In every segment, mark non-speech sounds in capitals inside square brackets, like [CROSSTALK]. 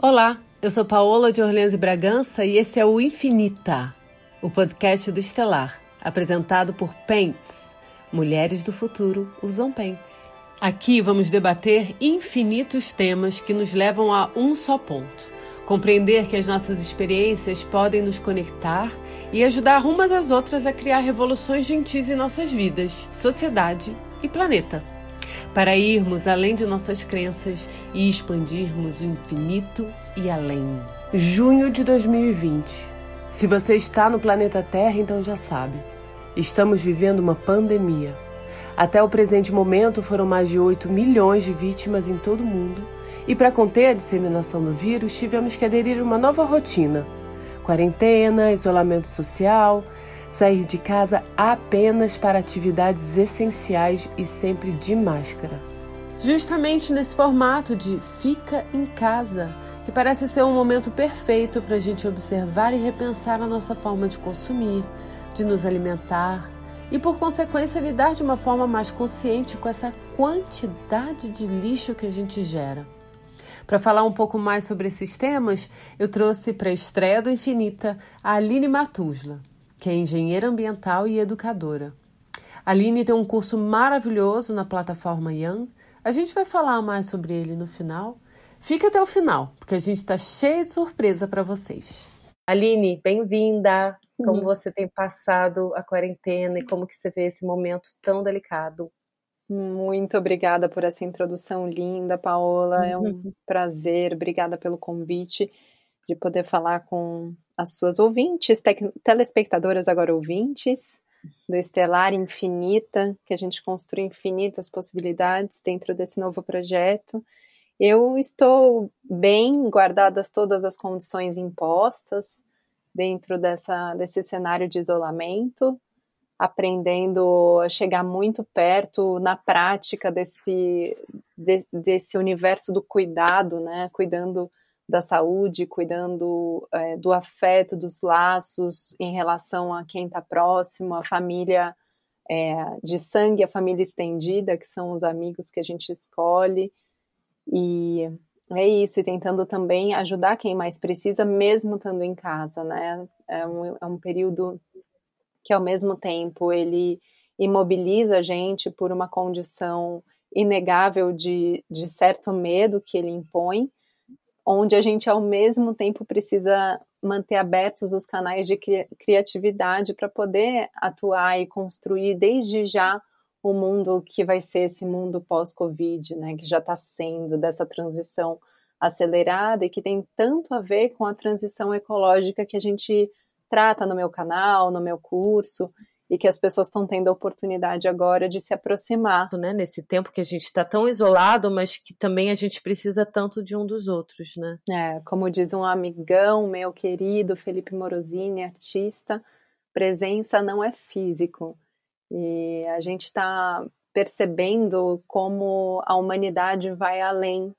Olá, eu sou Paola de Orleans e Bragança e esse é o Infinita, o podcast do Estelar, apresentado por Pentes. Mulheres do futuro usam pentes. Aqui vamos debater infinitos temas que nos levam a um só ponto: compreender que as nossas experiências podem nos conectar e ajudar umas às outras a criar revoluções gentis em nossas vidas, sociedade e planeta para irmos além de nossas crenças e expandirmos o infinito e além. Junho de 2020. Se você está no planeta Terra, então já sabe. Estamos vivendo uma pandemia. Até o presente momento foram mais de 8 milhões de vítimas em todo o mundo. E para conter a disseminação do vírus, tivemos que aderir a uma nova rotina: quarentena, isolamento social, sair de casa apenas para atividades essenciais e sempre de máscara. Justamente nesse formato de fica em casa, que parece ser um momento perfeito para a gente observar e repensar a nossa forma de consumir, de nos alimentar e, por consequência, lidar de uma forma mais consciente com essa quantidade de lixo que a gente gera. Para falar um pouco mais sobre esses temas, eu trouxe para a estreia do Infinita a Aline Matusla que é engenheira ambiental e educadora. A Aline tem um curso maravilhoso na plataforma Young. A gente vai falar mais sobre ele no final. Fica até o final, porque a gente está cheio de surpresa para vocês. Aline, bem-vinda. Como uhum. você tem passado a quarentena e como que você vê esse momento tão delicado? Muito obrigada por essa introdução linda, Paola. Uhum. É um uhum. prazer. Obrigada pelo convite de poder falar com as suas ouvintes, telespectadoras agora ouvintes, do Estelar Infinita, que a gente construi infinitas possibilidades dentro desse novo projeto. Eu estou bem, guardadas todas as condições impostas dentro dessa, desse cenário de isolamento, aprendendo a chegar muito perto na prática desse, de, desse universo do cuidado, né? Cuidando da saúde, cuidando é, do afeto, dos laços em relação a quem está próximo, a família é, de sangue, a família estendida, que são os amigos que a gente escolhe. E é isso, e tentando também ajudar quem mais precisa, mesmo estando em casa, né? É um, é um período que, ao mesmo tempo, ele imobiliza a gente por uma condição inegável de, de certo medo que ele impõe, onde a gente ao mesmo tempo precisa manter abertos os canais de cri criatividade para poder atuar e construir desde já o mundo que vai ser esse mundo pós-Covid, né, que já está sendo dessa transição acelerada e que tem tanto a ver com a transição ecológica que a gente trata no meu canal, no meu curso, e que as pessoas estão tendo a oportunidade agora de se aproximar. Né? Nesse tempo que a gente está tão isolado, mas que também a gente precisa tanto de um dos outros, né? É, como diz um amigão meu querido, Felipe Morosini, artista, presença não é físico. E a gente está percebendo como a humanidade vai além,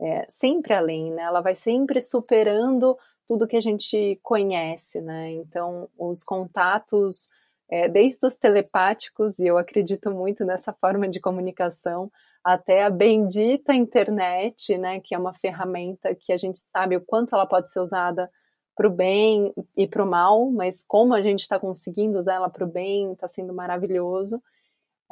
é, sempre além, né? Ela vai sempre superando tudo que a gente conhece, né? Então, os contatos é, desde os telepáticos, e eu acredito muito nessa forma de comunicação, até a bendita internet, né, que é uma ferramenta que a gente sabe o quanto ela pode ser usada para o bem e para o mal, mas como a gente está conseguindo usar ela para o bem, está sendo maravilhoso.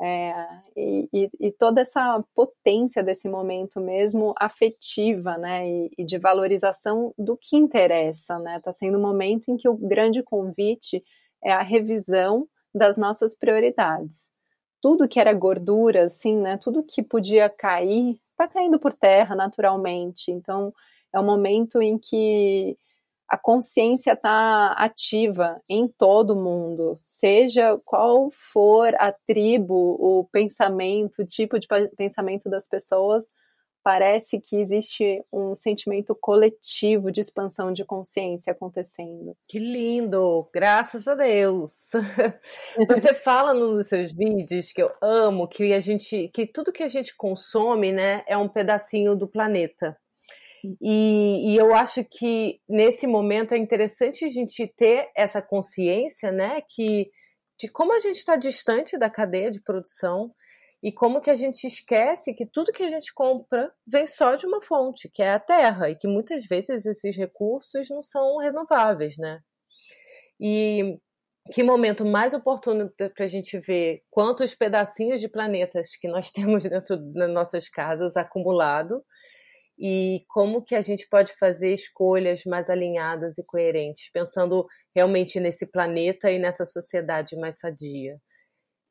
É, e, e, e, toda essa potência desse momento mesmo afetiva, né, e, e, de valorização do que interessa, né, está sendo um momento em que o grande convite é a revisão das nossas prioridades. Tudo que era gordura, assim, né? Tudo que podia cair, está caindo por terra naturalmente. Então, é um momento em que a consciência está ativa em todo mundo, seja qual for a tribo, o pensamento, o tipo de pensamento das pessoas, parece que existe um sentimento coletivo de expansão de consciência acontecendo. Que lindo! Graças a Deus! [LAUGHS] Você fala nos dos seus vídeos que eu amo, que a gente, que tudo que a gente consome, né, é um pedacinho do planeta. E, e, eu acho que nesse momento é interessante a gente ter essa consciência, né, que de como a gente está distante da cadeia de produção e como que a gente esquece que tudo que a gente compra vem só de uma fonte, que é a terra, e que muitas vezes esses recursos não são renováveis, né? E que momento mais oportuno para a gente ver quantos pedacinhos de planetas que nós [LAUGHS] temos dentro das nossas casas acumulado e como que a gente pode fazer escolhas mais alinhadas e coerentes, pensando realmente nesse planeta e nessa sociedade mais sadia.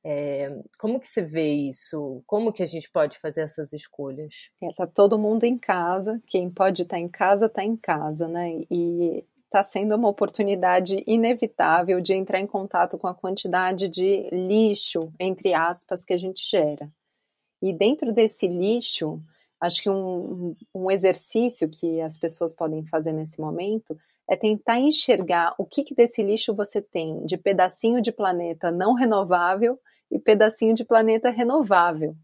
É, como que você vê isso? Como que a gente pode fazer essas escolhas? Está é, todo mundo em casa, quem pode estar tá em casa, está em casa, né? E está sendo uma oportunidade inevitável de entrar em contato com a quantidade de lixo, entre aspas, que a gente gera. E dentro desse lixo, acho que um, um exercício que as pessoas podem fazer nesse momento é tentar enxergar o que, que desse lixo você tem de pedacinho de planeta não renovável e pedacinho de planeta renovável.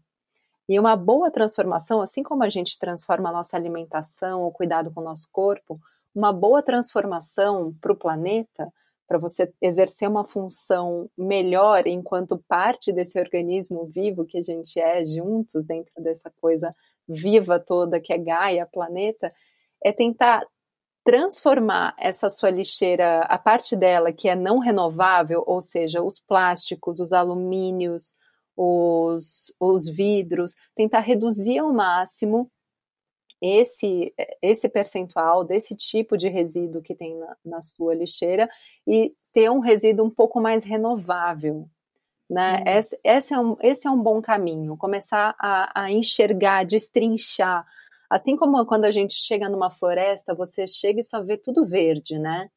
E uma boa transformação, assim como a gente transforma a nossa alimentação, o cuidado com o nosso corpo, uma boa transformação para o planeta, para você exercer uma função melhor enquanto parte desse organismo vivo que a gente é juntos dentro dessa coisa viva toda que é Gaia, planeta, é tentar transformar essa sua lixeira, a parte dela que é não renovável, ou seja, os plásticos, os alumínios, os, os vidros, tentar reduzir ao máximo esse, esse percentual desse tipo de resíduo que tem na, na sua lixeira e ter um resíduo um pouco mais renovável. Né? Uhum. Esse, esse, é um, esse é um bom caminho, começar a, a enxergar, destrinchar Assim como quando a gente chega numa floresta, você chega e só vê tudo verde, né?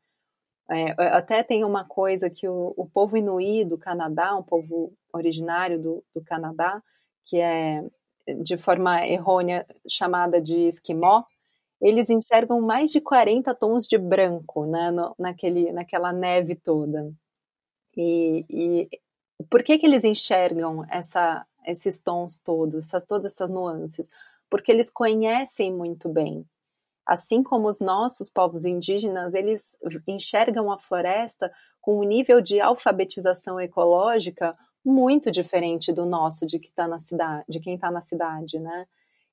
É, até tem uma coisa que o, o, povo inuí do Canadá, um povo originário do, do Canadá, que é de forma errônea chamada de esquimó, eles enxergam mais de 40 tons de branco né, no, naquele, naquela neve toda. E, e por que, que eles enxergam essa, esses tons todos, essas, todas essas nuances? Porque eles conhecem muito bem. Assim como os nossos povos indígenas, eles enxergam a floresta com um nível de alfabetização ecológica muito diferente do nosso, de, que tá na cidade, de quem está na cidade, né?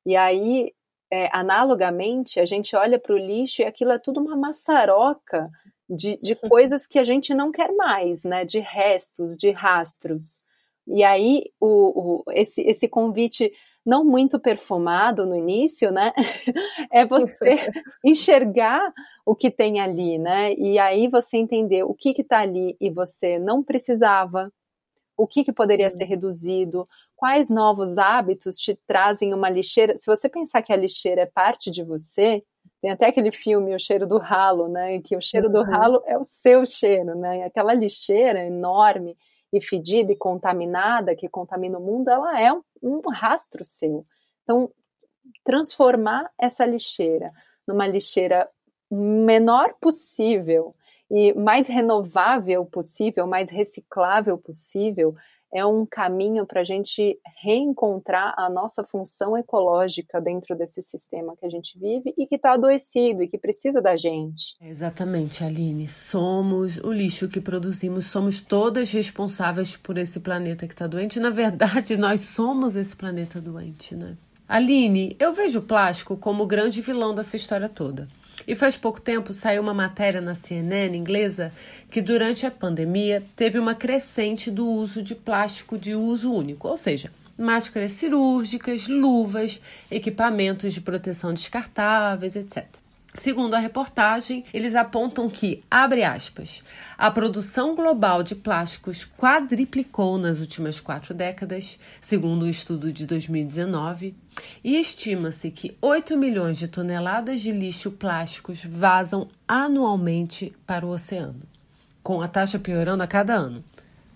E aí, é, analogamente, a gente olha para o lixo e aquilo é tudo uma maçaroca de, de coisas que a gente não quer mais, né? De restos, de rastros. E aí, o, o, esse, esse convite não muito perfumado no início, né? [LAUGHS] é você enxergar o que tem ali, né? E aí você entender o que está ali e você não precisava, o que, que poderia ser reduzido, quais novos hábitos te trazem uma lixeira. Se você pensar que a lixeira é parte de você, tem até aquele filme O Cheiro do Ralo, né? Que o cheiro do uhum. ralo é o seu cheiro, né? Aquela lixeira enorme e fedida e contaminada, que contamina o mundo, ela é um, um rastro seu. Então, transformar essa lixeira numa lixeira menor possível e mais renovável possível, mais reciclável possível, é um caminho para a gente reencontrar a nossa função ecológica dentro desse sistema que a gente vive e que está adoecido e que precisa da gente. Exatamente, Aline. Somos o lixo que produzimos, somos todas responsáveis por esse planeta que está doente. Na verdade, [LAUGHS] nós somos esse planeta doente, né? Aline, eu vejo o plástico como o grande vilão dessa história toda. E faz pouco tempo saiu uma matéria na CNN inglesa que durante a pandemia teve uma crescente do uso de plástico de uso único, ou seja, máscaras cirúrgicas, luvas, equipamentos de proteção descartáveis, etc. Segundo a reportagem, eles apontam que, abre aspas, a produção global de plásticos quadriplicou nas últimas quatro décadas, segundo um estudo de 2019, e estima-se que 8 milhões de toneladas de lixo plásticos vazam anualmente para o oceano, com a taxa piorando a cada ano.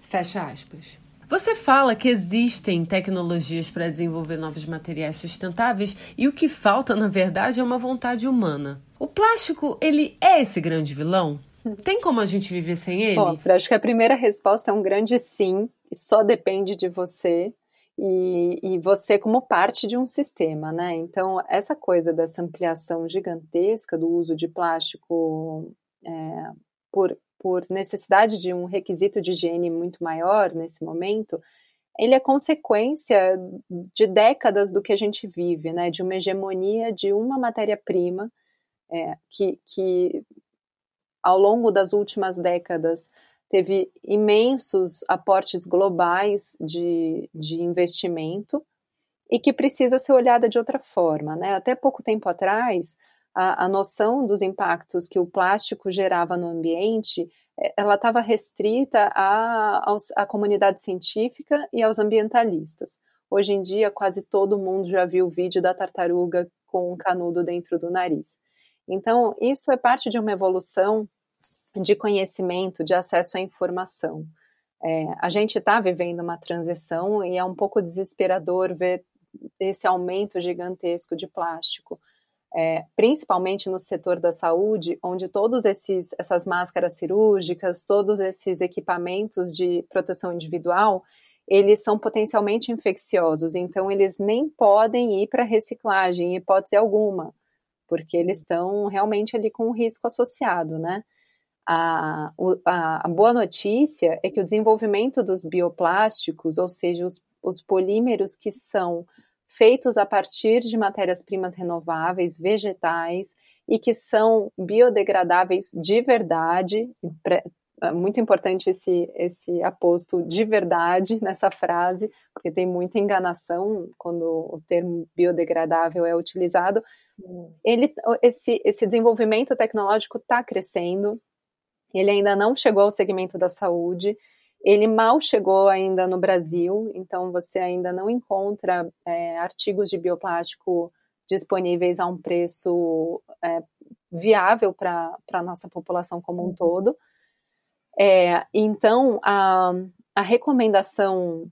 Fecha aspas. Você fala que existem tecnologias para desenvolver novos materiais sustentáveis e o que falta, na verdade, é uma vontade humana. O plástico, ele é esse grande vilão? Tem como a gente viver sem ele? Bom, acho que a primeira resposta é um grande sim, e só depende de você e, e, você como parte de um sistema, né? Então, essa coisa dessa ampliação gigantesca do uso de plástico é, por por necessidade de um requisito de higiene muito maior nesse momento, ele é consequência de décadas do que a gente vive, né, de uma hegemonia de uma matéria-prima é, que, que, ao longo das últimas décadas, teve imensos aportes globais de, de investimento e que precisa ser olhada de outra forma. Né? Até pouco tempo atrás, a, a noção dos impactos que o plástico gerava no ambiente é, ela estava restrita à, à comunidade científica e aos ambientalistas. Hoje em dia, quase todo mundo já viu o vídeo da tartaruga com um canudo dentro do nariz. Então, isso é parte de uma evolução de conhecimento, de acesso à informação. É, a gente está vivendo uma transição e é um pouco desesperador ver esse aumento gigantesco de plástico é, principalmente no setor da saúde, onde todos esses essas máscaras cirúrgicas, todos esses equipamentos de proteção individual, eles são potencialmente infecciosos, então eles nem podem ir para reciclagem, em hipótese alguma, porque eles estão realmente ali com um risco associado, né? A, a, a, boa notícia é que o desenvolvimento dos bioplásticos, ou seja, os, os polímeros que são feitos a partir de matérias-primas renováveis, vegetais, e que são biodegradáveis de verdade. É muito importante esse, esse aposto de verdade [LAUGHS] nessa frase, porque tem muita enganação quando o termo biodegradável é utilizado. Ele, esse, esse desenvolvimento tecnológico está crescendo, ele ainda não chegou ao segmento da saúde, ele mal chegou ainda no Brasil, então você ainda não encontra é, artigos de bioplástico disponíveis a um preço é, viável para a nossa população como um uhum. todo. É, então, a, a recomendação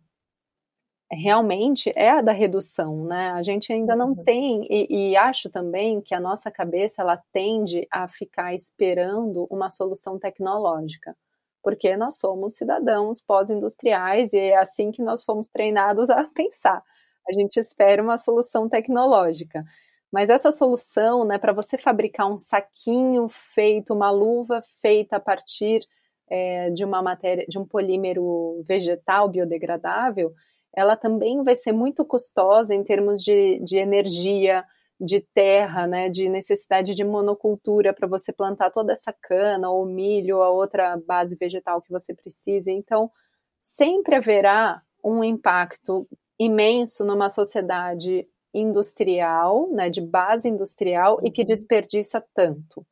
realmente é a da redução, né? A gente ainda não uhum. tem, e, e, acho também que a nossa cabeça ela tende a ficar esperando uma solução tecnológica porque nós somos cidadãos pós-industriais e é assim que nós fomos treinados a [LAUGHS] pensar. A gente espera uma solução tecnológica. Mas essa solução, né, para você fabricar um saquinho feito, uma luva feita a partir é, de uma matéria, de um polímero vegetal biodegradável, ela também vai ser muito custosa em termos de, de energia, de terra, né, de necessidade de monocultura para você plantar toda essa cana ou milho ou a outra base vegetal que você precisa. Então, sempre haverá um impacto imenso numa sociedade industrial, né, de base industrial e que uhum. desperdiça tanto.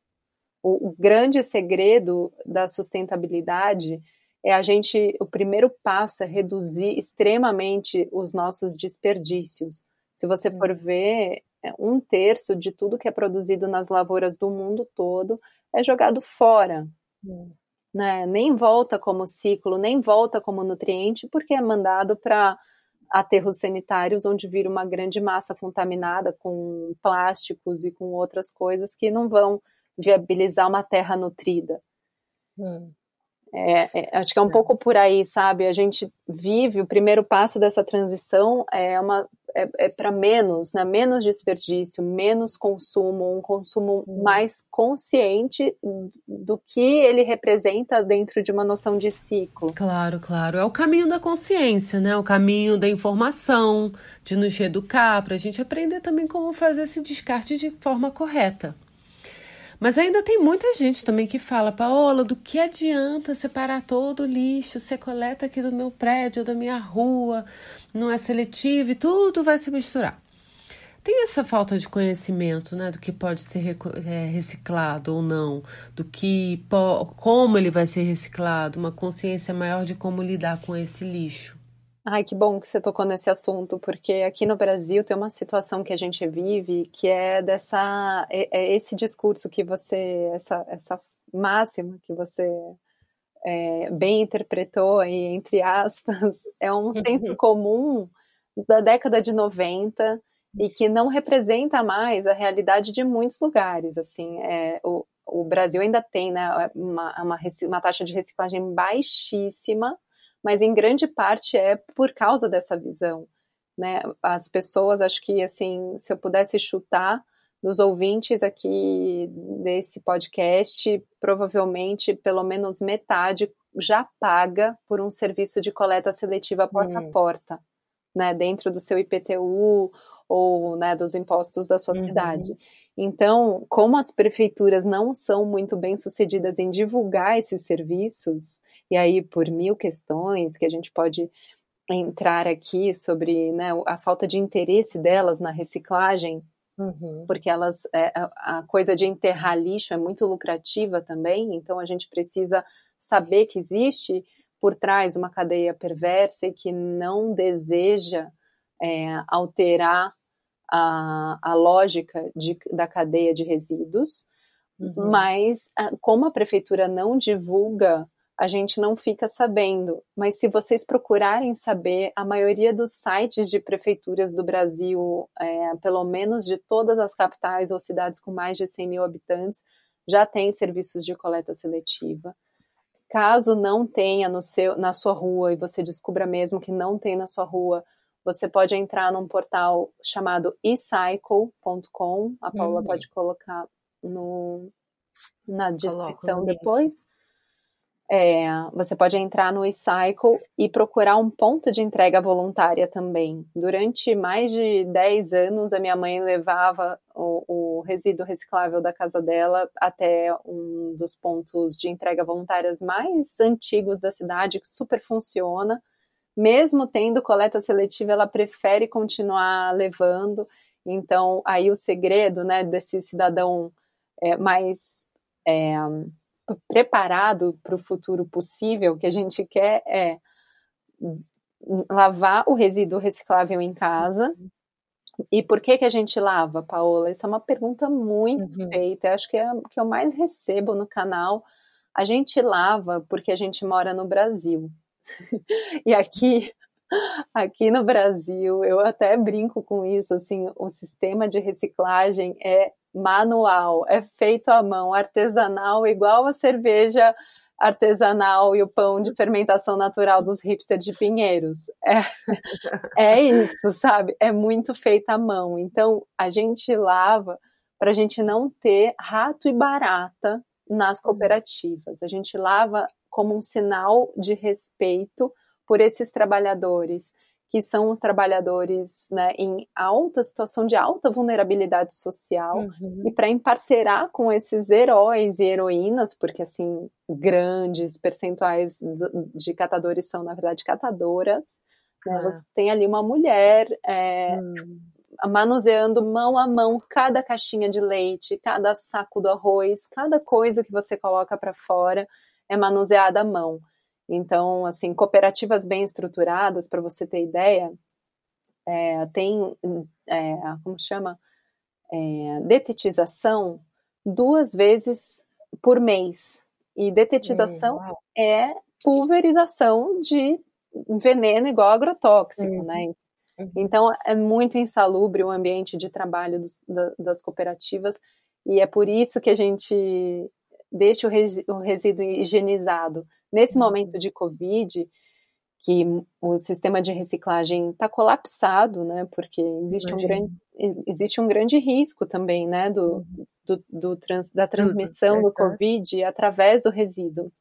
O, o grande segredo da sustentabilidade é a gente, o primeiro passo é reduzir extremamente os nossos desperdícios. Se você for ver, é, um terço de tudo que é produzido nas lavouras do mundo todo é jogado fora. Hum. Né? Nem volta como ciclo, nem volta como nutriente, porque é mandado para aterros sanitários, onde vira uma grande massa contaminada com plásticos e com outras coisas que não vão viabilizar uma terra nutrida. Hum. É, é, acho que é um é. pouco por aí, sabe? A gente vive o primeiro passo dessa transição é uma é, é para menos, né? Menos desperdício, menos consumo, um consumo hum. mais consciente do que ele representa dentro de uma noção de ciclo. Claro, claro. É o caminho da consciência, né? O caminho da informação, de nos educar, para a gente aprender também como fazer esse descarte de forma correta. Mas ainda tem muita gente também que fala, Paola, do que adianta separar todo o lixo? Você coleta aqui do meu prédio, da minha rua, não é seletivo e tudo vai se misturar. Tem essa falta de conhecimento, né, do que pode ser é, reciclado ou não, do que como ele vai ser reciclado, uma consciência maior de como lidar com esse lixo. Ai, que bom que você tocou nesse assunto, porque aqui no Brasil tem uma situação que a gente vive que é dessa é, é esse discurso que você essa essa máxima que você é, bem interpretou aí entre aspas [LAUGHS] é um senso comum da década de 90 e que não representa mais a realidade de muitos lugares assim é, o, o Brasil ainda tem né, uma, uma, uma taxa de reciclagem baixíssima mas em grande parte é por causa dessa visão, né? As pessoas, acho que assim, se eu pudesse chutar dos ouvintes aqui desse podcast, provavelmente pelo menos metade já paga por um serviço de coleta seletiva porta a hum. porta, né, dentro do seu IPTU ou né, dos impostos da sua uhum. cidade. Então, como as prefeituras não são muito bem sucedidas em divulgar esses serviços, e aí por mil questões que a gente pode entrar aqui sobre né, a falta de interesse delas na reciclagem, uhum. porque elas é, a coisa de enterrar lixo é muito lucrativa também, então a gente precisa saber que existe por trás uma cadeia perversa e que não deseja é, alterar a, a lógica de, da cadeia de resíduos, uhum. mas como a prefeitura não divulga, a gente não fica sabendo. Mas se vocês procurarem saber, a maioria dos sites de prefeituras do Brasil, é, pelo menos de todas as capitais ou cidades com mais de 100 mil habitantes, já tem serviços de coleta seletiva. Caso não tenha no seu, na sua rua e você descubra mesmo que não tem na sua rua, você pode entrar num portal chamado ecycle.com. A Paula uhum. pode colocar no, na descrição depois. É, você pode entrar no eCycle e procurar um ponto de entrega voluntária também. Durante mais de 10 anos, a minha mãe levava o, o resíduo reciclável da casa dela até um dos pontos de entrega voluntárias mais antigos da cidade, que super funciona mesmo tendo coleta seletiva, ela prefere continuar levando. Então, aí o segredo né, desse cidadão é, mais é, preparado para o futuro possível que a gente quer é lavar o resíduo reciclável em casa. E por que que a gente lava, Paola? Essa é uma pergunta muito uhum. feita. Eu acho que é que eu mais recebo no canal. A gente lava porque a gente mora no Brasil. [LAUGHS] e aqui, aqui no Brasil, eu até brinco com isso, assim, o sistema de reciclagem é manual, é feito à mão, artesanal, igual a cerveja artesanal e o pão de fermentação natural dos hipsters de Pinheiros. É, [LAUGHS] é isso, sabe? É muito feito à mão. Então, a gente lava para a gente não ter rato e barata nas uhum. cooperativas. A gente lava como um sinal de respeito por esses trabalhadores, que são os trabalhadores né, em alta situação de alta vulnerabilidade social, uhum. e para emparcerar com esses heróis e heroínas, porque assim, grandes percentuais de catadores são, na verdade, catadoras. Né, Você tem ali uma mulher é, uhum. manuseando mão a mão cada caixinha de leite, cada saco do arroz, cada coisa que você coloca para fora é manuseada à mão. Então, assim, cooperativas bem estruturadas, para você ter ideia, é, tem, é, como chama? É, detetização duas vezes por mês. E detetização é pulverização de veneno igual agrotóxico, uhum. né? Uhum. Então, é muito insalubre o ambiente de trabalho dos, da, das cooperativas, e é por isso que a gente deixa o, res, o resíduo higienizado. Nesse uhum. momento de Covid, que o sistema de reciclagem está colapsado, né? Porque existe um, grande, existe um grande risco também, né? Do, uhum. do, do trans, da transmissão do Covid através do resíduo.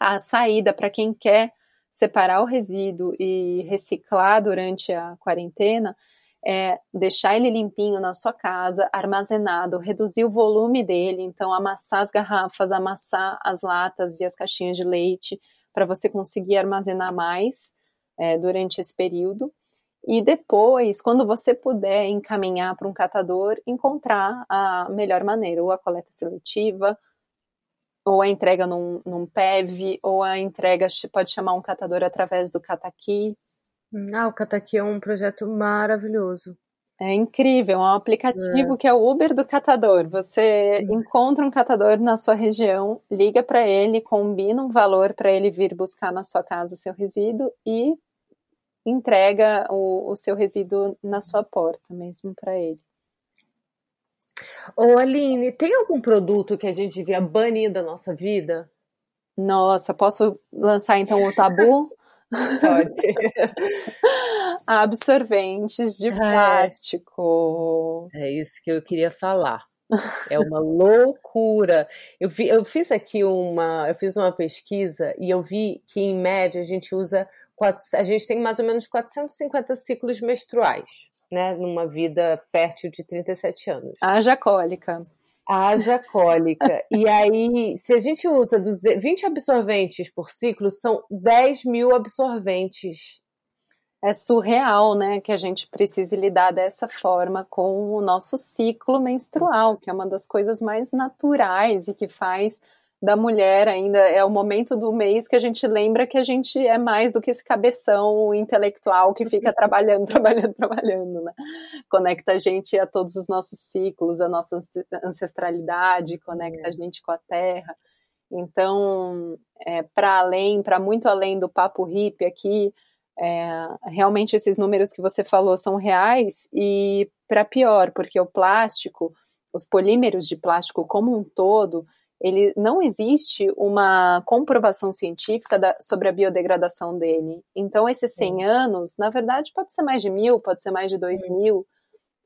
A saída para quem quer separar o resíduo e reciclar durante a quarentena é deixar ele limpinho na sua casa, armazenado, reduzir o volume dele, então amassar as garrafas, amassar as latas e as caixinhas de leite para você conseguir armazenar mais é, durante esse período. E depois, quando você puder encaminhar para um catador, encontrar a melhor maneira, ou a coleta seletiva, ou a entrega num, num PEV, ou a entrega pode chamar um catador através do Cataqui, ah, o Cataqui é um projeto maravilhoso. É incrível, é um aplicativo é. que é o Uber do catador. Você encontra um catador na sua região, liga para ele, combina um valor para ele vir buscar na sua casa o seu resíduo e entrega o, o seu resíduo na sua porta mesmo para ele. Ô Aline, tem algum produto que a gente devia banir da nossa vida? Nossa, posso lançar então o tabu? [LAUGHS] Pode. [LAUGHS] Absorventes de é. plástico. É isso que eu queria falar. É uma loucura. Eu, vi, eu fiz aqui uma, eu fiz uma pesquisa e eu vi que em média a gente usa a gente tem mais ou menos 450 ciclos menstruais, né, numa vida fértil de 37 anos. Haja cólica. Haja cólica. e aí, se a gente usa 20 absorventes por ciclo, são 10 mil absorventes é surreal, né, que a gente precise lidar dessa forma com o nosso ciclo menstrual, que é uma das coisas mais naturais e que faz da mulher ainda é o momento do mês que a gente lembra que a gente é mais do que esse cabeção intelectual que fica [LAUGHS] trabalhando, trabalhando, trabalhando, né? Conecta a gente a todos os nossos ciclos, a nossa ancestralidade, conecta a gente com a terra. Então, é, para além, para muito além do papo hippie aqui, é, realmente esses números que você falou são reais e para pior, porque o plástico, os polímeros de plástico como um todo, ele não existe uma comprovação científica da, sobre a biodegradação dele. Então, esses 100 anos, na verdade, pode ser mais de mil, pode ser mais de dois mil.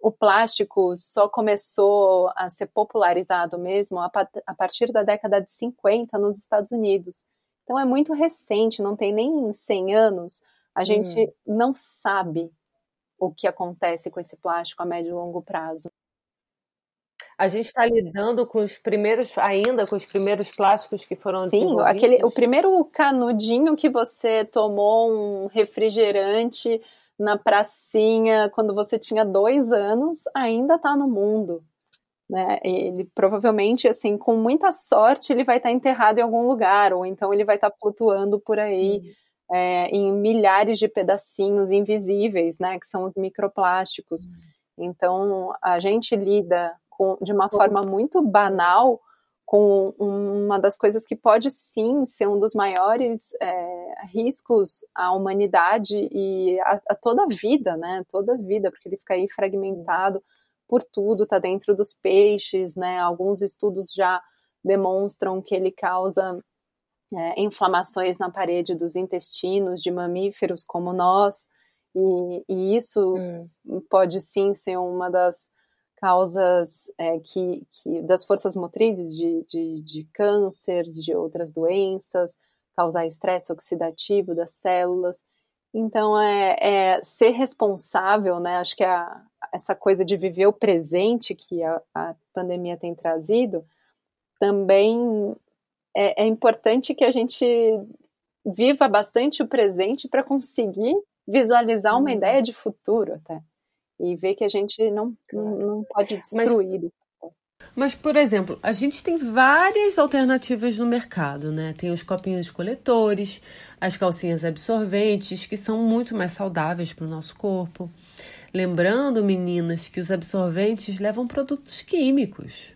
O plástico só começou a ser popularizado mesmo a, a partir da década de 50 nos Estados Unidos. Então, é muito recente, não tem nem 100 anos a gente hum. não sabe o que acontece com esse plástico a médio e longo prazo. A gente está lidando com os primeiros, ainda com os primeiros plásticos que foram Sim, aquele, o primeiro canudinho que você tomou um refrigerante na pracinha quando você tinha dois anos ainda está no mundo. Né? Ele provavelmente, assim, com muita sorte, ele vai estar tá enterrado em algum lugar, ou então ele vai estar tá flutuando por aí. É, em milhares de pedacinhos invisíveis, né, que são os microplásticos. Uhum. Então, a gente lida com, de uma forma muito banal com uma das coisas que pode sim ser um dos maiores é, riscos à humanidade e a, a, toda a vida, né? Toda a vida, porque ele fica aí fragmentado por tudo, tá dentro dos peixes, né? Alguns estudos já demonstram que ele causa é, inflamações na parede dos intestinos de mamíferos como nós, e, e isso hum. pode sim ser uma das causas é, que, que, das forças motrizes de, de, de, câncer, de outras doenças, causar estresse oxidativo das células. Então, é, é ser responsável, né? Acho que a, essa coisa de viver o presente que a, a pandemia tem trazido também é, é importante que a gente viva bastante o presente para conseguir visualizar uma uhum. ideia de futuro até. E ver que a gente não, não, pode destruir. Mas, mas, por exemplo, a gente tem várias alternativas no mercado, né? Tem os copinhos coletores, as calcinhas absorventes, que são muito mais saudáveis para o nosso corpo. Lembrando, meninas, que os absorventes levam produtos químicos.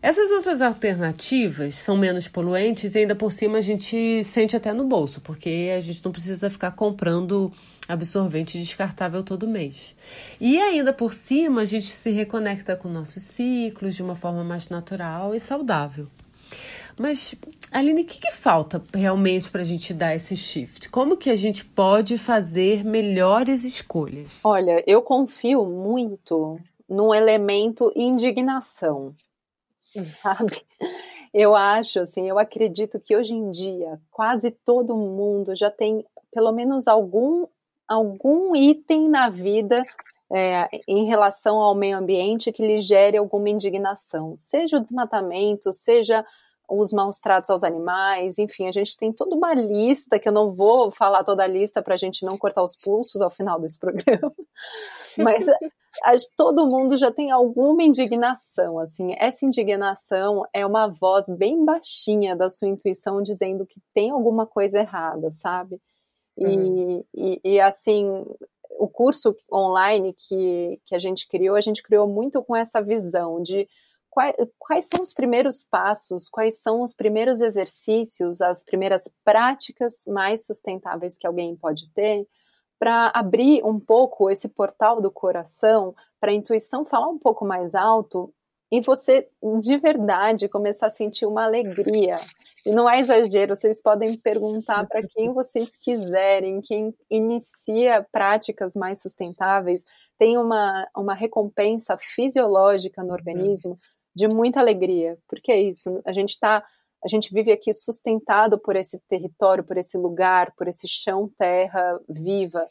Essas outras alternativas são menos poluentes e ainda por cima a gente sente até no bolso, porque a gente não precisa ficar comprando absorvente descartável todo mês. E ainda por cima a gente se reconecta com nossos ciclos de uma forma mais natural e saudável. Mas, Aline, o que, que falta realmente para a gente dar esse shift? Como que a gente pode fazer melhores escolhas? Olha, eu confio muito no elemento indignação [LAUGHS] sabe? Eu acho, assim, eu acredito que hoje em dia quase todo mundo já tem pelo menos algum, algum item na vida é, em relação ao meio ambiente que lhe gere alguma indignação, seja o desmatamento, seja os maus tratos aos animais, enfim, a gente tem toda uma lista que eu não vou falar toda a lista para a gente não cortar os pulsos ao final desse [LAUGHS] programa, mas todo mundo já tem alguma indignação, assim, essa indignação é uma voz bem baixinha da sua intuição dizendo que tem alguma coisa errada, sabe? E, uhum. e, e, assim, o curso online que, que a gente criou, a gente criou muito com essa visão de quais, quais são os primeiros passos, quais são os primeiros exercícios, as primeiras práticas mais sustentáveis que alguém pode ter para abrir um pouco esse portal do coração, para a intuição falar um pouco mais alto e você de verdade começar a sentir uma alegria. E não é exagero, vocês podem perguntar para quem vocês quiserem, quem inicia práticas mais sustentáveis, tem uma, uma recompensa fisiológica no organismo de muita alegria, porque é isso, a gente está a gente vive aqui sustentado por esse território, por esse lugar, por esse chão terra viva,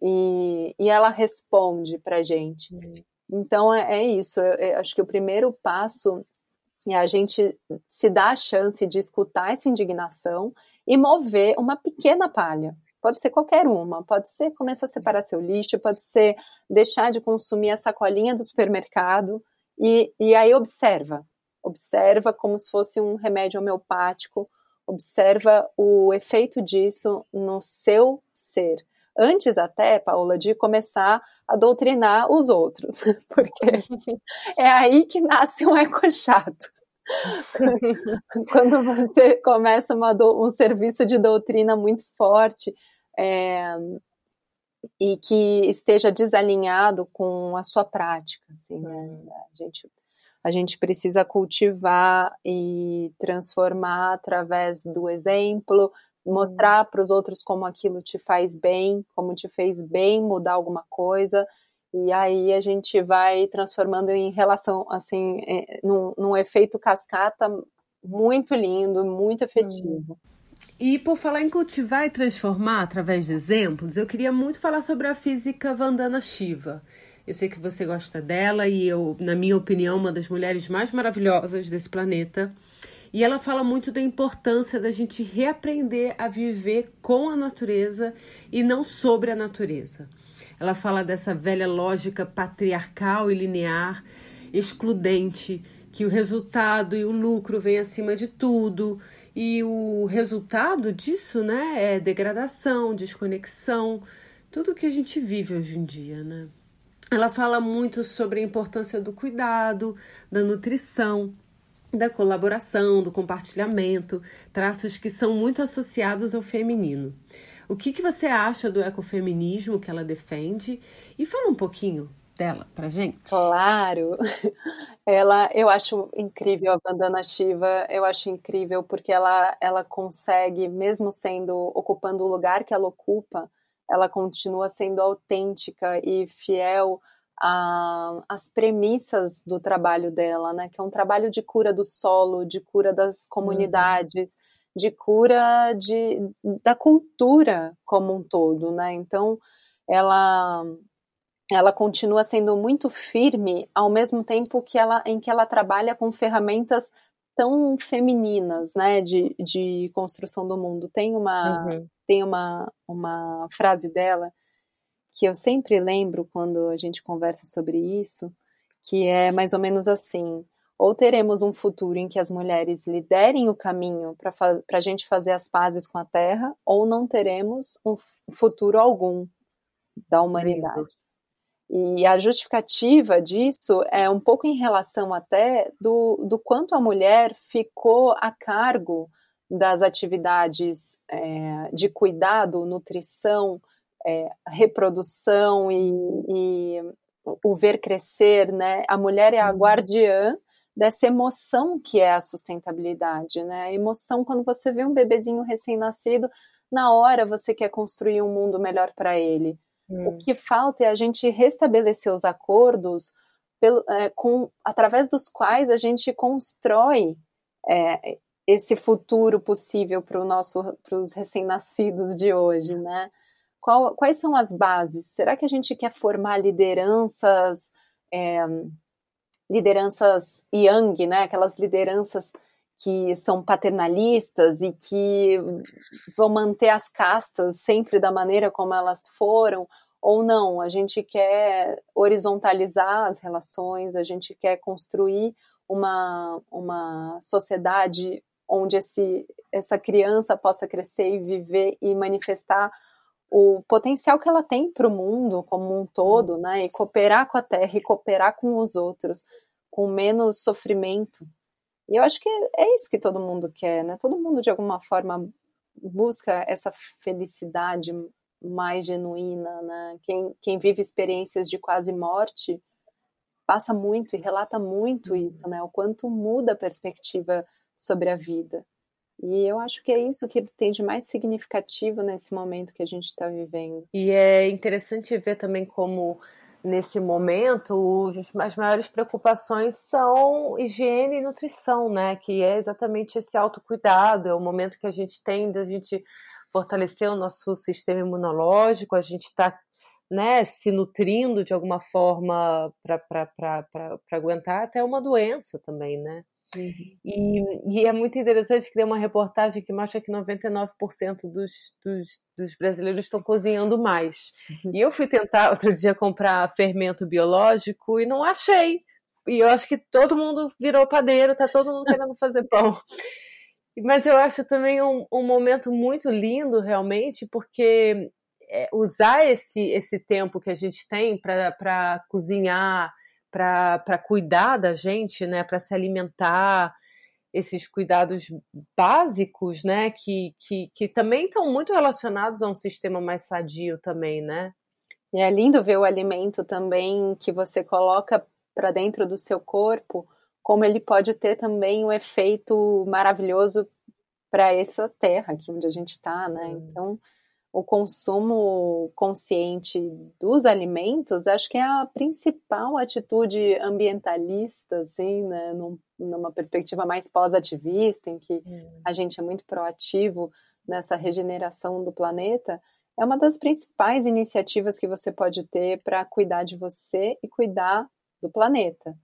e, e ela responde para a gente. Uhum. Então é, é isso. Eu, eu acho que o primeiro passo é a gente se dar a chance de escutar essa indignação e mover uma pequena palha. Pode ser qualquer uma, pode ser começar a separar seu lixo, pode ser deixar de consumir a sacolinha do supermercado e, e aí observa. Observa como se fosse um remédio homeopático, observa o efeito disso no seu ser antes até, Paula, de começar a doutrinar os outros, [LAUGHS] porque é aí que nasce um eco chato. [LAUGHS] Quando você começa do, um serviço de doutrina muito forte é, e que esteja desalinhado com a sua prática, assim, né? Uhum. A gente, a gente precisa cultivar e transformar através do exemplo, mostrar para os outros como aquilo te faz bem, como te fez bem mudar alguma coisa, e aí a gente vai transformando em relação, assim, é, num, num efeito cascata muito lindo, muito efetivo. E por falar em cultivar e transformar através de exemplos, eu queria muito falar sobre a física Vandana Shiva. Eu sei que você gosta dela e eu, na minha opinião, uma das mulheres mais maravilhosas desse planeta. E ela fala muito da importância da gente reaprender a viver com a natureza e não sobre a natureza. Ela fala dessa velha lógica patriarcal e linear, excludente, que o resultado e o lucro vem acima de tudo. E o resultado disso, né, é degradação, desconexão, tudo que a gente vive hoje em dia, né? Ela fala muito sobre a importância do cuidado, da nutrição, da colaboração, do compartilhamento, traços que são muito associados ao feminino. O que, que você acha do ecofeminismo que ela defende? E fala um pouquinho dela pra gente. Claro! [LAUGHS] Ela, eu acho incrível a Vandana Shiva, eu acho incrível porque ela, ela consegue, mesmo sendo, ocupando o lugar que ela ocupa, ela continua sendo autêntica e fiel a, as premissas do trabalho dela, né? Que é um trabalho de cura do solo, de cura das comunidades, uhum. de cura de, da cultura como um todo, né? Então, ela ela continua sendo muito firme ao mesmo tempo que ela em que ela trabalha com ferramentas tão femininas, né, de, de construção do mundo. Tem uma uhum. tem uma, uma frase dela que eu sempre lembro quando a gente conversa sobre isso, que é mais ou menos assim: ou teremos um futuro em que as mulheres liderem o caminho para a gente fazer as pazes com a Terra, ou não teremos um futuro algum da humanidade. E a justificativa disso é um pouco em relação até do, do quanto a mulher ficou a cargo das atividades é, de cuidado, nutrição, é, reprodução e, e, o ver crescer, né? A mulher é a uhum. guardiã dessa emoção que é a sustentabilidade, né? A emoção quando você vê um bebezinho recém-nascido, na hora você quer construir um mundo melhor para ele. Hum. O que falta é a gente restabelecer os acordos pelo, é, com, através dos quais a gente constrói é, esse futuro possível para os recém-nascidos de hoje, né? Qual, quais são as bases? Será que a gente quer formar lideranças, é, lideranças yang, né? Aquelas lideranças que são paternalistas e que vão manter as castas sempre da maneira como elas foram, ou não, a gente quer horizontalizar as relações, a gente quer construir uma, uma sociedade onde esse, essa criança possa crescer e viver e manifestar o potencial que ela tem para o mundo como um todo, né? E cooperar com a Terra e cooperar com os outros, com menos sofrimento. E eu acho que é isso que todo mundo quer, né? Todo mundo, de alguma forma, busca essa felicidade mais genuína, né? Quem, quem vive experiências de quase morte passa muito e relata muito uhum. isso, né? O quanto muda a perspectiva sobre a vida. E eu acho que é isso que tem de mais significativo nesse momento que a gente está vivendo. E é interessante ver também como nesse momento as maiores preocupações são higiene e nutrição, né? Que é exatamente esse autocuidado, é o momento que a gente tem da gente fortalecer o nosso sistema imunológico, a gente está né, se nutrindo de alguma forma para aguentar até uma doença também, né? Uhum. E, e, é muito interessante que tem uma reportagem que mostra que 99% dos, dos, dos, brasileiros estão cozinhando mais. Uhum. E eu fui tentar outro dia comprar fermento biológico e não achei. E eu acho que todo mundo virou padeiro, tá todo mundo querendo fazer pão. [LAUGHS] Mas eu acho também um, um momento muito lindo, realmente, porque é, usar esse, esse tempo que a gente tem para cozinhar, para cuidar da gente, né, para se alimentar, esses cuidados básicos, né, que, que, que também estão muito relacionados a um sistema mais sadio também, né? E é lindo ver o alimento também que você coloca para dentro do seu corpo, como ele pode ter também um efeito maravilhoso para essa terra aqui onde a gente está, né? Então, o consumo consciente dos alimentos, acho que é a principal atitude ambientalista, assim, né, num, numa perspectiva mais pós-ativista, em que hum. a gente é muito proativo nessa regeneração do planeta, é uma das principais iniciativas que você pode ter para cuidar de você e cuidar do planeta.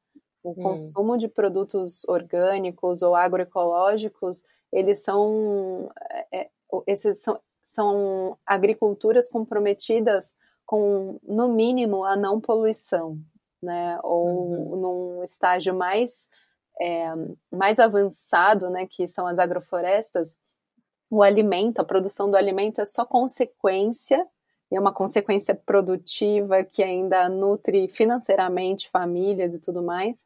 O hum. consumo de produtos orgânicos ou agroecológicos, eles são, é, é esses são, são agriculturas comprometidas com, no mínimo, a não poluição, né? Ou uhum. num estágio mais, é, mais avançado, né? Que são as agroflorestas, o alimento, a produção do alimento é só consequência, e é uma consequência produtiva que ainda nutre financeiramente famílias e tudo mais,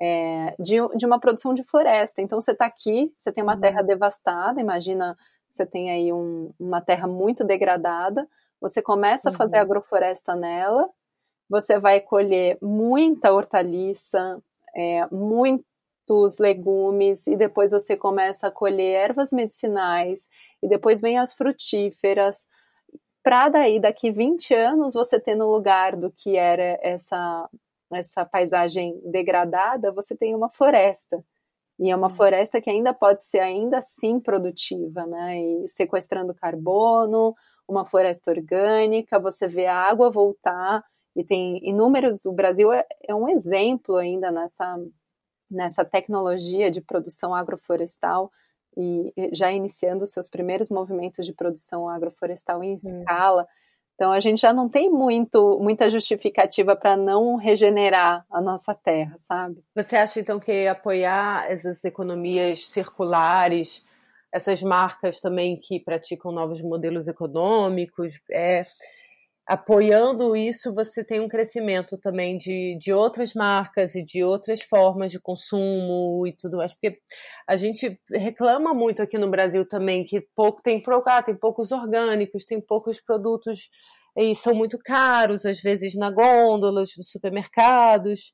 é, de, de uma produção de floresta. Então você está aqui, você tem uma uhum. terra devastada, imagina você tem aí um, uma terra muito degradada, você começa uhum. a fazer uhum. agrofloresta nela, você vai colher muita hortaliça, é, muitos legumes, e depois você começa a colher ervas medicinais, e depois vem as frutíferas, para daí, daqui 20 anos, você ter no lugar do que era essa, essa paisagem degradada, você tem uma floresta. E é uma uhum. floresta que ainda pode ser ainda assim produtiva, né? E sequestrando carbono, uma floresta orgânica, você vê a água voltar e tem inúmeros. O Brasil é, é um exemplo ainda nessa nessa tecnologia de produção agroflorestal e já iniciando seus primeiros movimentos de produção agroflorestal em hum. escala. Então a gente já não tem muito, muita justificativa para não regenerar a nossa terra, sabe? Você acha então que apoiar essas economias circulares, essas marcas também que praticam novos modelos econômicos, é, apoiando isso, você tem um crescimento também de, de outras marcas e de outras formas de consumo e tudo mais. Porque a gente reclama muito aqui no Brasil também que pouco tem ah, tem poucos orgânicos, tem poucos produtos e são muito caros, às vezes na gôndolas dos supermercados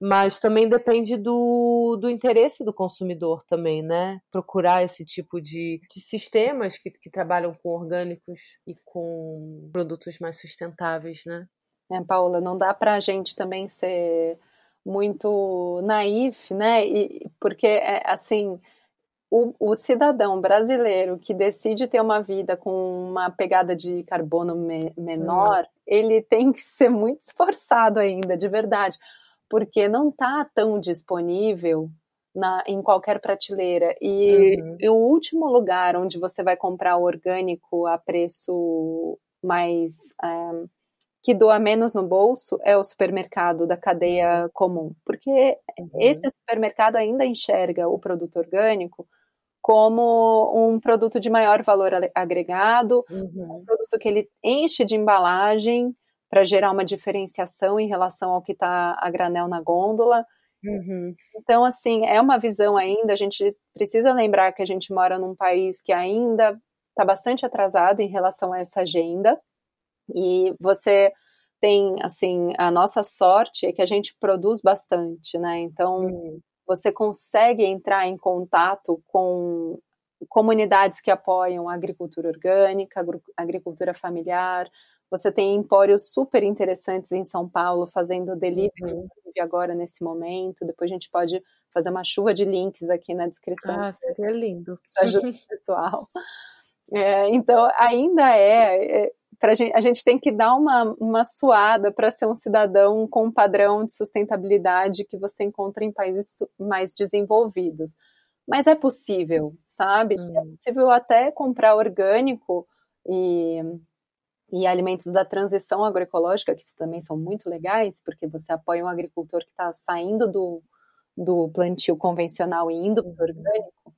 mas também depende do, do interesse do consumidor também, né? Procurar esse tipo de, de sistemas que, que trabalham com orgânicos e com produtos mais sustentáveis, né? É, Paula, não dá para a gente também ser muito naif, né? E, porque, é, assim, o, o, cidadão brasileiro que decide ter uma vida com uma pegada de carbono me, menor, hum. ele tem que ser muito esforçado ainda, de verdade porque não está tão disponível na, em qualquer prateleira. E, uhum. e, o último lugar onde você vai comprar orgânico a preço mais. Um, que doa menos no bolso é o supermercado da cadeia uhum. comum, porque uhum. esse supermercado ainda enxerga o produto orgânico como um produto de maior valor agregado, uhum. um produto que ele enche de embalagem, para gerar uma diferenciação em relação ao que está a granel na gôndola. Uhum. Então, assim, é uma visão ainda. A gente precisa lembrar que a gente mora num país que ainda está bastante atrasado em relação a essa agenda. E você tem, assim, a nossa sorte é que a gente produz bastante, né? Então, hum. você consegue entrar em contato com comunidades que apoiam a agricultura orgânica, agricultura familiar. Você tem empórios super interessantes em São Paulo fazendo delivery, uhum. agora nesse momento. Depois a gente pode fazer uma chuva de links aqui na descrição. Ah, seria lindo. Ajuda [LAUGHS] pessoal. É, então, ainda é, é pra gente, a gente tem que dar uma, uma suada para ser um cidadão com um padrão de sustentabilidade que você encontra em países mais desenvolvidos. Mas é possível, sabe? É hum. É possível até comprar orgânico e, e alimentos da transição agroecológica, que também são muito legais, porque você apoia um agricultor que está saindo do, do plantio convencional e indo para o orgânico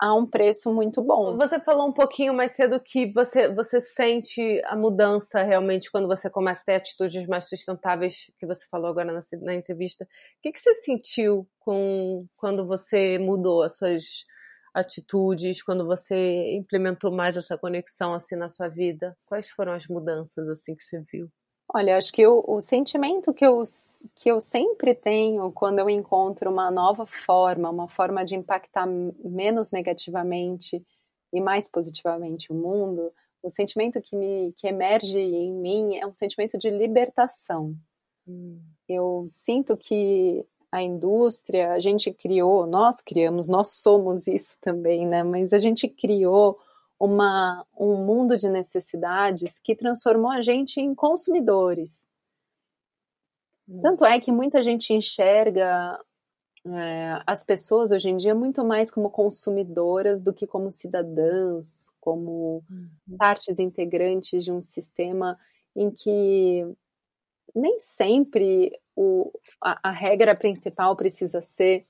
a um preço muito bom. Você falou um pouquinho mais cedo que você, você sente a mudança realmente quando você começa a ter atitudes mais sustentáveis, que você falou agora na, na entrevista. O que, que você sentiu com, quando você mudou as suas atitudes, quando você implementou mais essa conexão assim na sua vida? Quais foram as mudanças assim que você viu? Olha, acho que o, o, sentimento que eu, que eu sempre tenho quando eu encontro uma nova forma, uma forma de impactar menos negativamente e mais positivamente o mundo, o sentimento que, me, que emerge em mim é um sentimento de libertação. Hum. Eu sinto que a indústria, a gente criou, nós criamos, nós somos isso também, né? Mas a gente criou uma, um mundo de necessidades que transformou a gente em consumidores. Hum. Tanto é que muita gente enxerga é, as pessoas hoje em dia muito mais como consumidoras do que como cidadãs, como uhum. partes integrantes de um sistema em que nem sempre o, a, a, regra principal precisa ser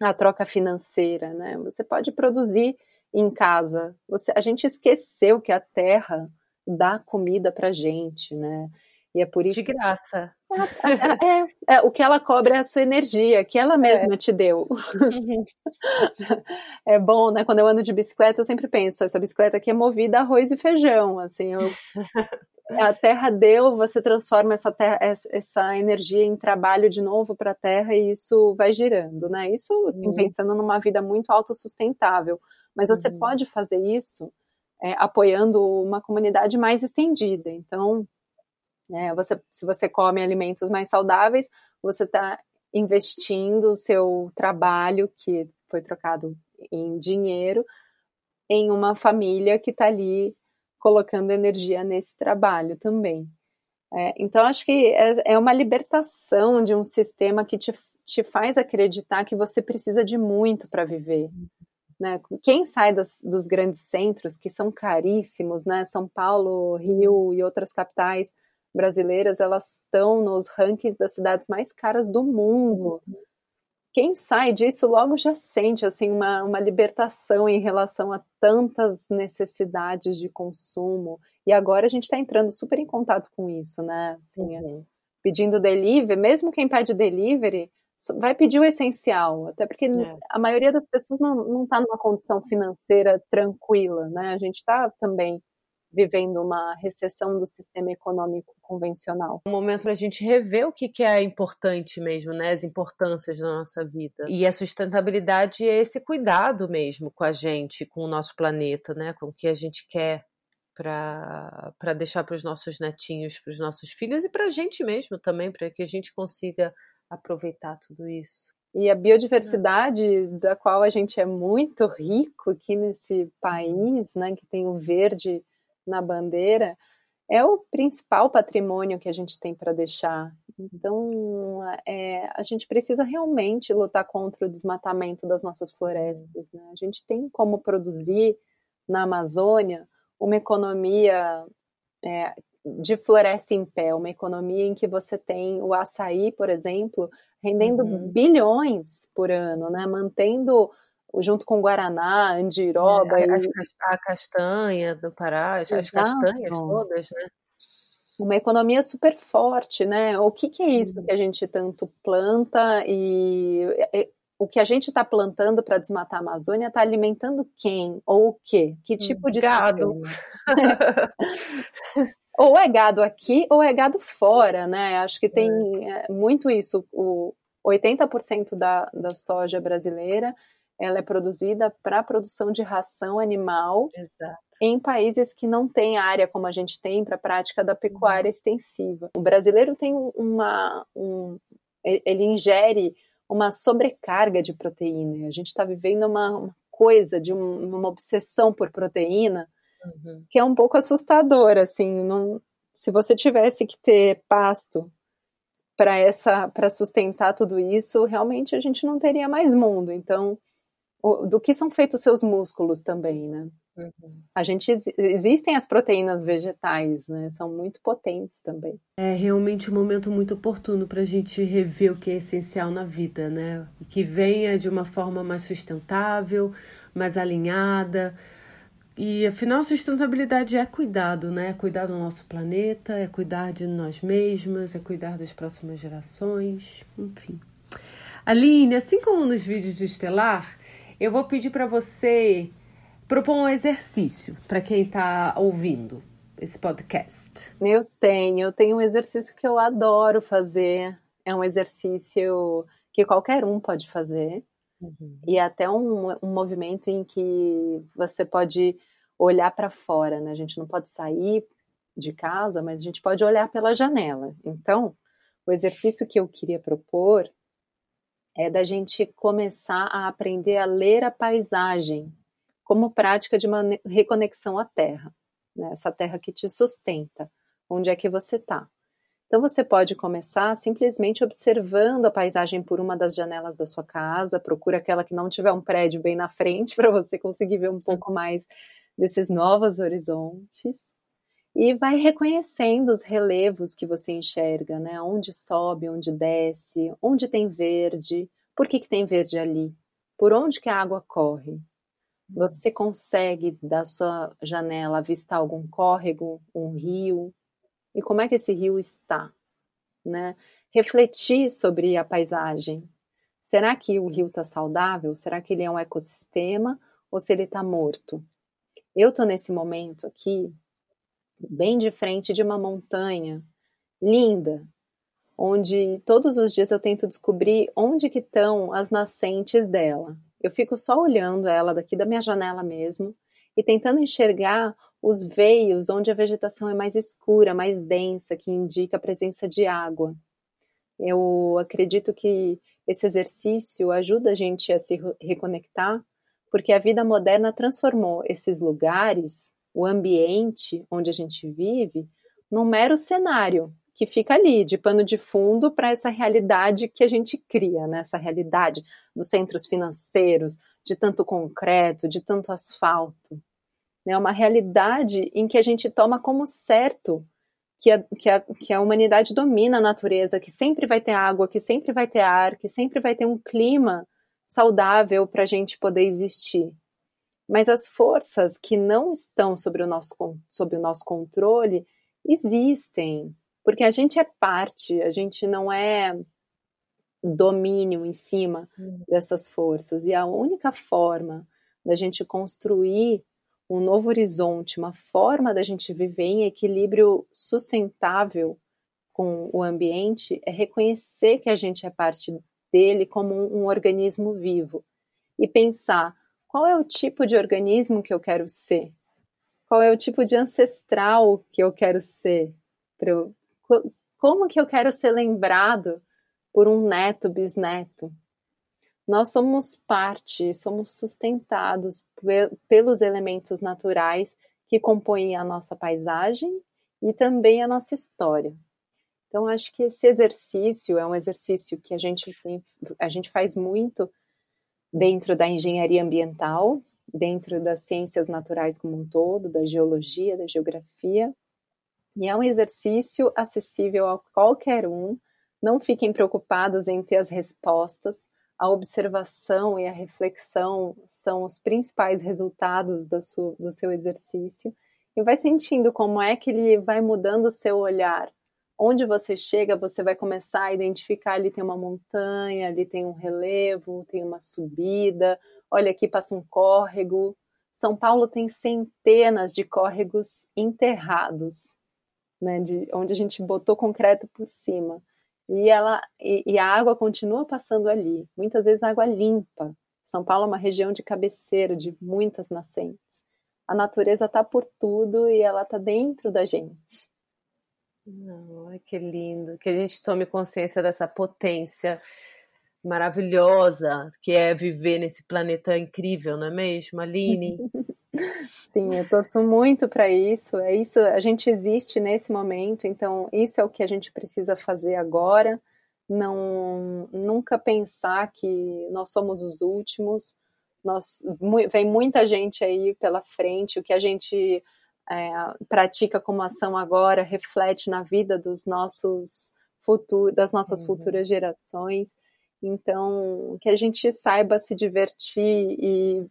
a troca financeira, né? Você pode produzir em casa. Você, a gente esqueceu que a terra dá comida pra gente, né? E é por isso. De graça. É, é, é, é, o que ela cobra é a sua energia, que ela mesma é. te deu. Uhum. [LAUGHS] é bom, né? Quando eu ando de bicicleta, eu sempre penso: essa bicicleta aqui é movida a arroz e feijão. Assim, eu, [LAUGHS] a terra deu, você transforma essa, terra, essa energia em trabalho de novo para a terra e isso vai girando, né? Isso, assim, uhum. pensando numa vida muito autossustentável. Mas você uhum. pode fazer isso é, apoiando uma comunidade mais estendida. Então, é, você, se você come alimentos mais saudáveis, você está investindo o seu trabalho, que foi trocado em dinheiro, em uma família que está ali colocando energia nesse trabalho também. É, então, acho que é, é, uma libertação de um sistema que te, te faz acreditar que você precisa de muito para viver. Né? Quem sai das, dos grandes centros, que são caríssimos, né? São Paulo, Rio e outras capitais brasileiras, elas estão nos rankings das cidades mais caras do mundo. Quem sai disso logo já sente assim uma, uma libertação em relação a tantas necessidades de consumo. E agora a gente está entrando super em contato com isso, né? Assim, uhum. Pedindo delivery, mesmo quem pede delivery, vai pedir o essencial, até porque é. a maioria das pessoas não está numa condição financeira tranquila, né? A gente está também vivendo uma recessão do sistema econômico convencional. Um momento para a gente rever o que, que é importante mesmo, né? As importâncias da nossa vida. E a sustentabilidade é esse cuidado mesmo com a gente, com o nosso planeta, né? Com o que a gente quer para deixar para os nossos netinhos, para os nossos filhos e para a gente mesmo também, para que a gente consiga aproveitar tudo isso. E a biodiversidade da qual a gente é muito rico aqui nesse país, né, que tem o verde na bandeira, é o principal patrimônio que a gente tem para deixar. Então, é, a gente precisa realmente lutar contra o desmatamento das nossas florestas. Né? A gente tem como produzir na Amazônia uma economia é, de floresta em pé, uma economia em que você tem o açaí, por exemplo, rendendo uhum. bilhões por ano, né? Mantendo junto com Guaraná, Andiroba. É, e... a, castanha do Pará, as castanhas todas, né? Uma economia super forte, né? O que, que é isso uhum. que a gente tanto planta e o que a gente está plantando para desmatar a Amazônia está alimentando quem ou o quê? Que tipo de gado? [LAUGHS] ou é gado aqui ou é gado fora, né? Acho que tem é. É, muito isso. O 80% da, da soja brasileira ela é produzida para produção de ração animal Exato. em países que não têm área como a gente tem para a prática da pecuária uhum. extensiva. O brasileiro tem uma. Um, ele ingere uma sobrecarga de proteína. A gente está vivendo uma, uma, coisa de um, uma obsessão por proteína uhum. que é um pouco assustadora. Assim, não, se você tivesse que ter pasto para essa para sustentar tudo isso, realmente a gente não teria mais mundo. Então do que são feitos seus músculos também, né? Uhum. A gente existem as proteínas vegetais, né? São muito potentes também. É realmente um momento muito oportuno para a gente rever o que é essencial na vida, né? Que venha de uma forma mais sustentável, mais alinhada. E afinal, sustentabilidade é cuidado, né? É cuidar do nosso planeta, é cuidar de nós mesmas, é cuidar das próximas gerações, enfim. Aline, assim como nos vídeos de Estelar, eu vou pedir para você propor um exercício para quem está ouvindo esse podcast. Eu tenho, eu tenho um exercício que eu adoro fazer. É um exercício que qualquer um pode fazer. Uhum. E é até um, um movimento em que você pode olhar para fora, né? A gente não pode sair de casa, mas a gente pode olhar pela janela. Então, o exercício que eu queria propor é da gente começar a aprender a ler a paisagem como prática de uma reconexão à terra, né? essa terra que te sustenta, onde é que você está. Então você pode começar simplesmente observando a paisagem por uma das janelas da sua casa, procura aquela que não tiver um prédio bem na frente [LAUGHS] para você conseguir ver um pouco mais desses novos horizontes e vai reconhecendo os relevos que você enxerga, né? Onde sobe, onde desce, onde tem verde, por que, que tem verde ali, por onde que a água corre. Você consegue da sua janela avistar algum córrego, um rio, e como é que esse rio está, né? Refletir sobre a paisagem. Será que o rio está saudável? Será que ele é um ecossistema ou se ele está morto? Eu estou nesse momento aqui bem de frente de uma montanha linda, onde todos os dias eu tento descobrir onde que estão as nascentes dela. Eu fico só olhando ela daqui da minha janela mesmo e tentando enxergar os veios onde a vegetação é mais escura, mais densa, que indica a presença de água. Eu acredito que esse exercício ajuda a gente a se reconectar, porque a vida moderna transformou esses lugares o ambiente onde a gente vive num mero cenário que fica ali, de pano de fundo para essa realidade que a gente cria, né? essa realidade dos centros financeiros, de tanto concreto, de tanto asfalto. Né? uma realidade em que a gente toma como certo que a, que, a, que a humanidade domina a natureza, que sempre vai ter água, que sempre vai ter ar, que sempre vai ter um clima saudável para a gente poder existir. Mas as forças que não estão sobre o nosso, sobre o nosso controle existem, porque a gente é parte, a gente não é domínio em cima hum. dessas forças. E a única forma da gente construir um novo horizonte, uma forma da gente viver em equilíbrio sustentável com o ambiente é reconhecer que a gente é parte dele como um, um organismo vivo e pensar qual é o tipo de organismo que eu quero ser? Qual é o tipo de ancestral que eu quero ser? Eu, como que eu quero ser lembrado por um neto, bisneto? Nós somos parte, somos sustentados pelos elementos naturais que compõem a nossa paisagem e também a nossa história. Então, acho que esse exercício é um exercício que a gente, a gente faz muito dentro da engenharia ambiental, dentro das ciências naturais como um todo, da geologia, da geografia. E é um exercício acessível a qualquer um. Não fiquem preocupados em ter as respostas. A observação e a reflexão são os principais resultados do, seu exercício. E vai sentindo como é que ele vai mudando o seu olhar onde você chega, você vai começar a identificar ali tem uma montanha, ali tem um relevo, tem uma subida, olha aqui passa um córrego. São Paulo tem centenas de córregos enterrados. né, de onde a gente botou concreto por cima. E, ela, e, e a água continua passando ali, muitas vezes água limpa. São Paulo é uma região de cabeceira, de muitas nascentes. A natureza está por tudo e ela está dentro da gente. Não, que lindo. Que a gente tome consciência dessa potência maravilhosa que é viver nesse planeta incrível, não é mesmo, Aline? [LAUGHS] Sim, eu torço muito para isso. É isso, a gente existe nesse momento, então isso é o que a gente precisa fazer agora. Não, nunca pensar que nós somos os últimos. Nós, vem muita gente aí pela frente. O que a gente é, pratica como ação agora reflete na vida dos nossos futuros, das nossas uhum. futuras gerações. Então, que a gente saiba se divertir e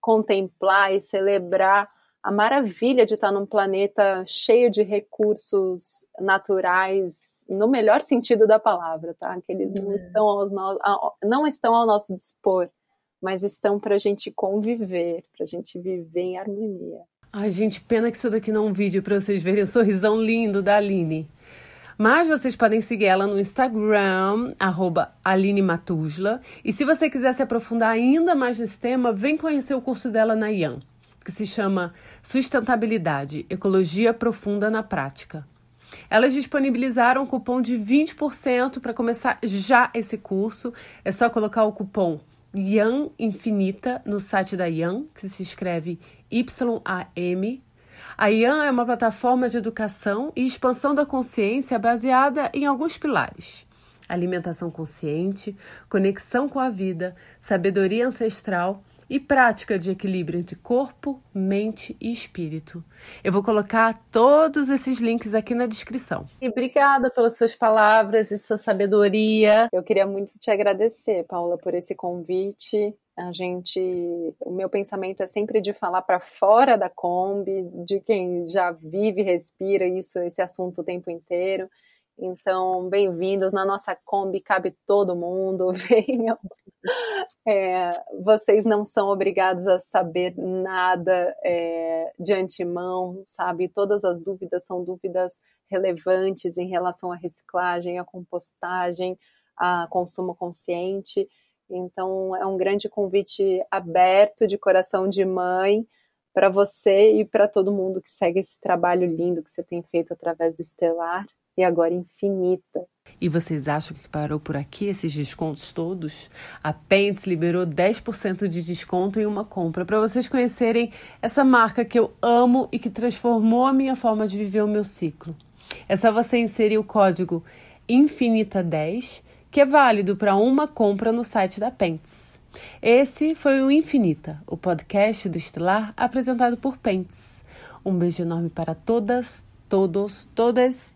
contemplar e celebrar a maravilha de estar num planeta cheio de recursos naturais, no melhor sentido da palavra, tá? Que eles não, é. estão, aos no... não estão ao nosso dispor, mas estão para a gente conviver, para a gente viver em harmonia. Ai, gente, pena que isso daqui não é um vídeo para vocês verem o sorrisão lindo da Aline. Mas vocês podem seguir ela no Instagram, arroba Aline Matujla. E se você quiser se aprofundar ainda mais nesse tema, vem conhecer o curso dela na IAM, que se chama Sustentabilidade, Ecologia Profunda na Prática. Elas disponibilizaram um cupom de 20% para começar já esse curso. É só colocar o cupom YAM Infinita no site da YAM, que se escreve Y-A-M a IAN é uma plataforma de educação e expansão da consciência baseada em alguns pilares: alimentação consciente, conexão com a vida, sabedoria ancestral e prática de equilíbrio entre corpo, mente e espírito. Eu vou colocar todos esses links aqui na descrição. E obrigada pelas suas palavras e sua sabedoria. Eu queria muito te agradecer, Paula, por esse convite. A gente, o meu pensamento é sempre de falar para fora da Kombi, de quem já vive, respira isso, esse assunto o tempo inteiro. Então, bem-vindos na nossa Kombi, cabe todo mundo, [LAUGHS] venham. É, vocês não são obrigados a saber nada é, de antemão, sabe? Todas as dúvidas são dúvidas relevantes em relação à reciclagem, à compostagem, a consumo consciente. Então, é um grande convite aberto de coração de mãe para você e para todo mundo que segue esse trabalho lindo que você tem feito através do Estelar e agora Infinita. E vocês acham que parou por aqui esses descontos todos? A Pants liberou 10% de desconto em uma compra para vocês conhecerem essa marca que eu amo e que transformou a minha forma de viver o meu ciclo. É só você inserir o código Infinita10 que é válido para uma compra no site da Pentes. Esse foi o Infinita, o podcast do Estelar apresentado por Pentes. Um beijo enorme para todas, todos, todas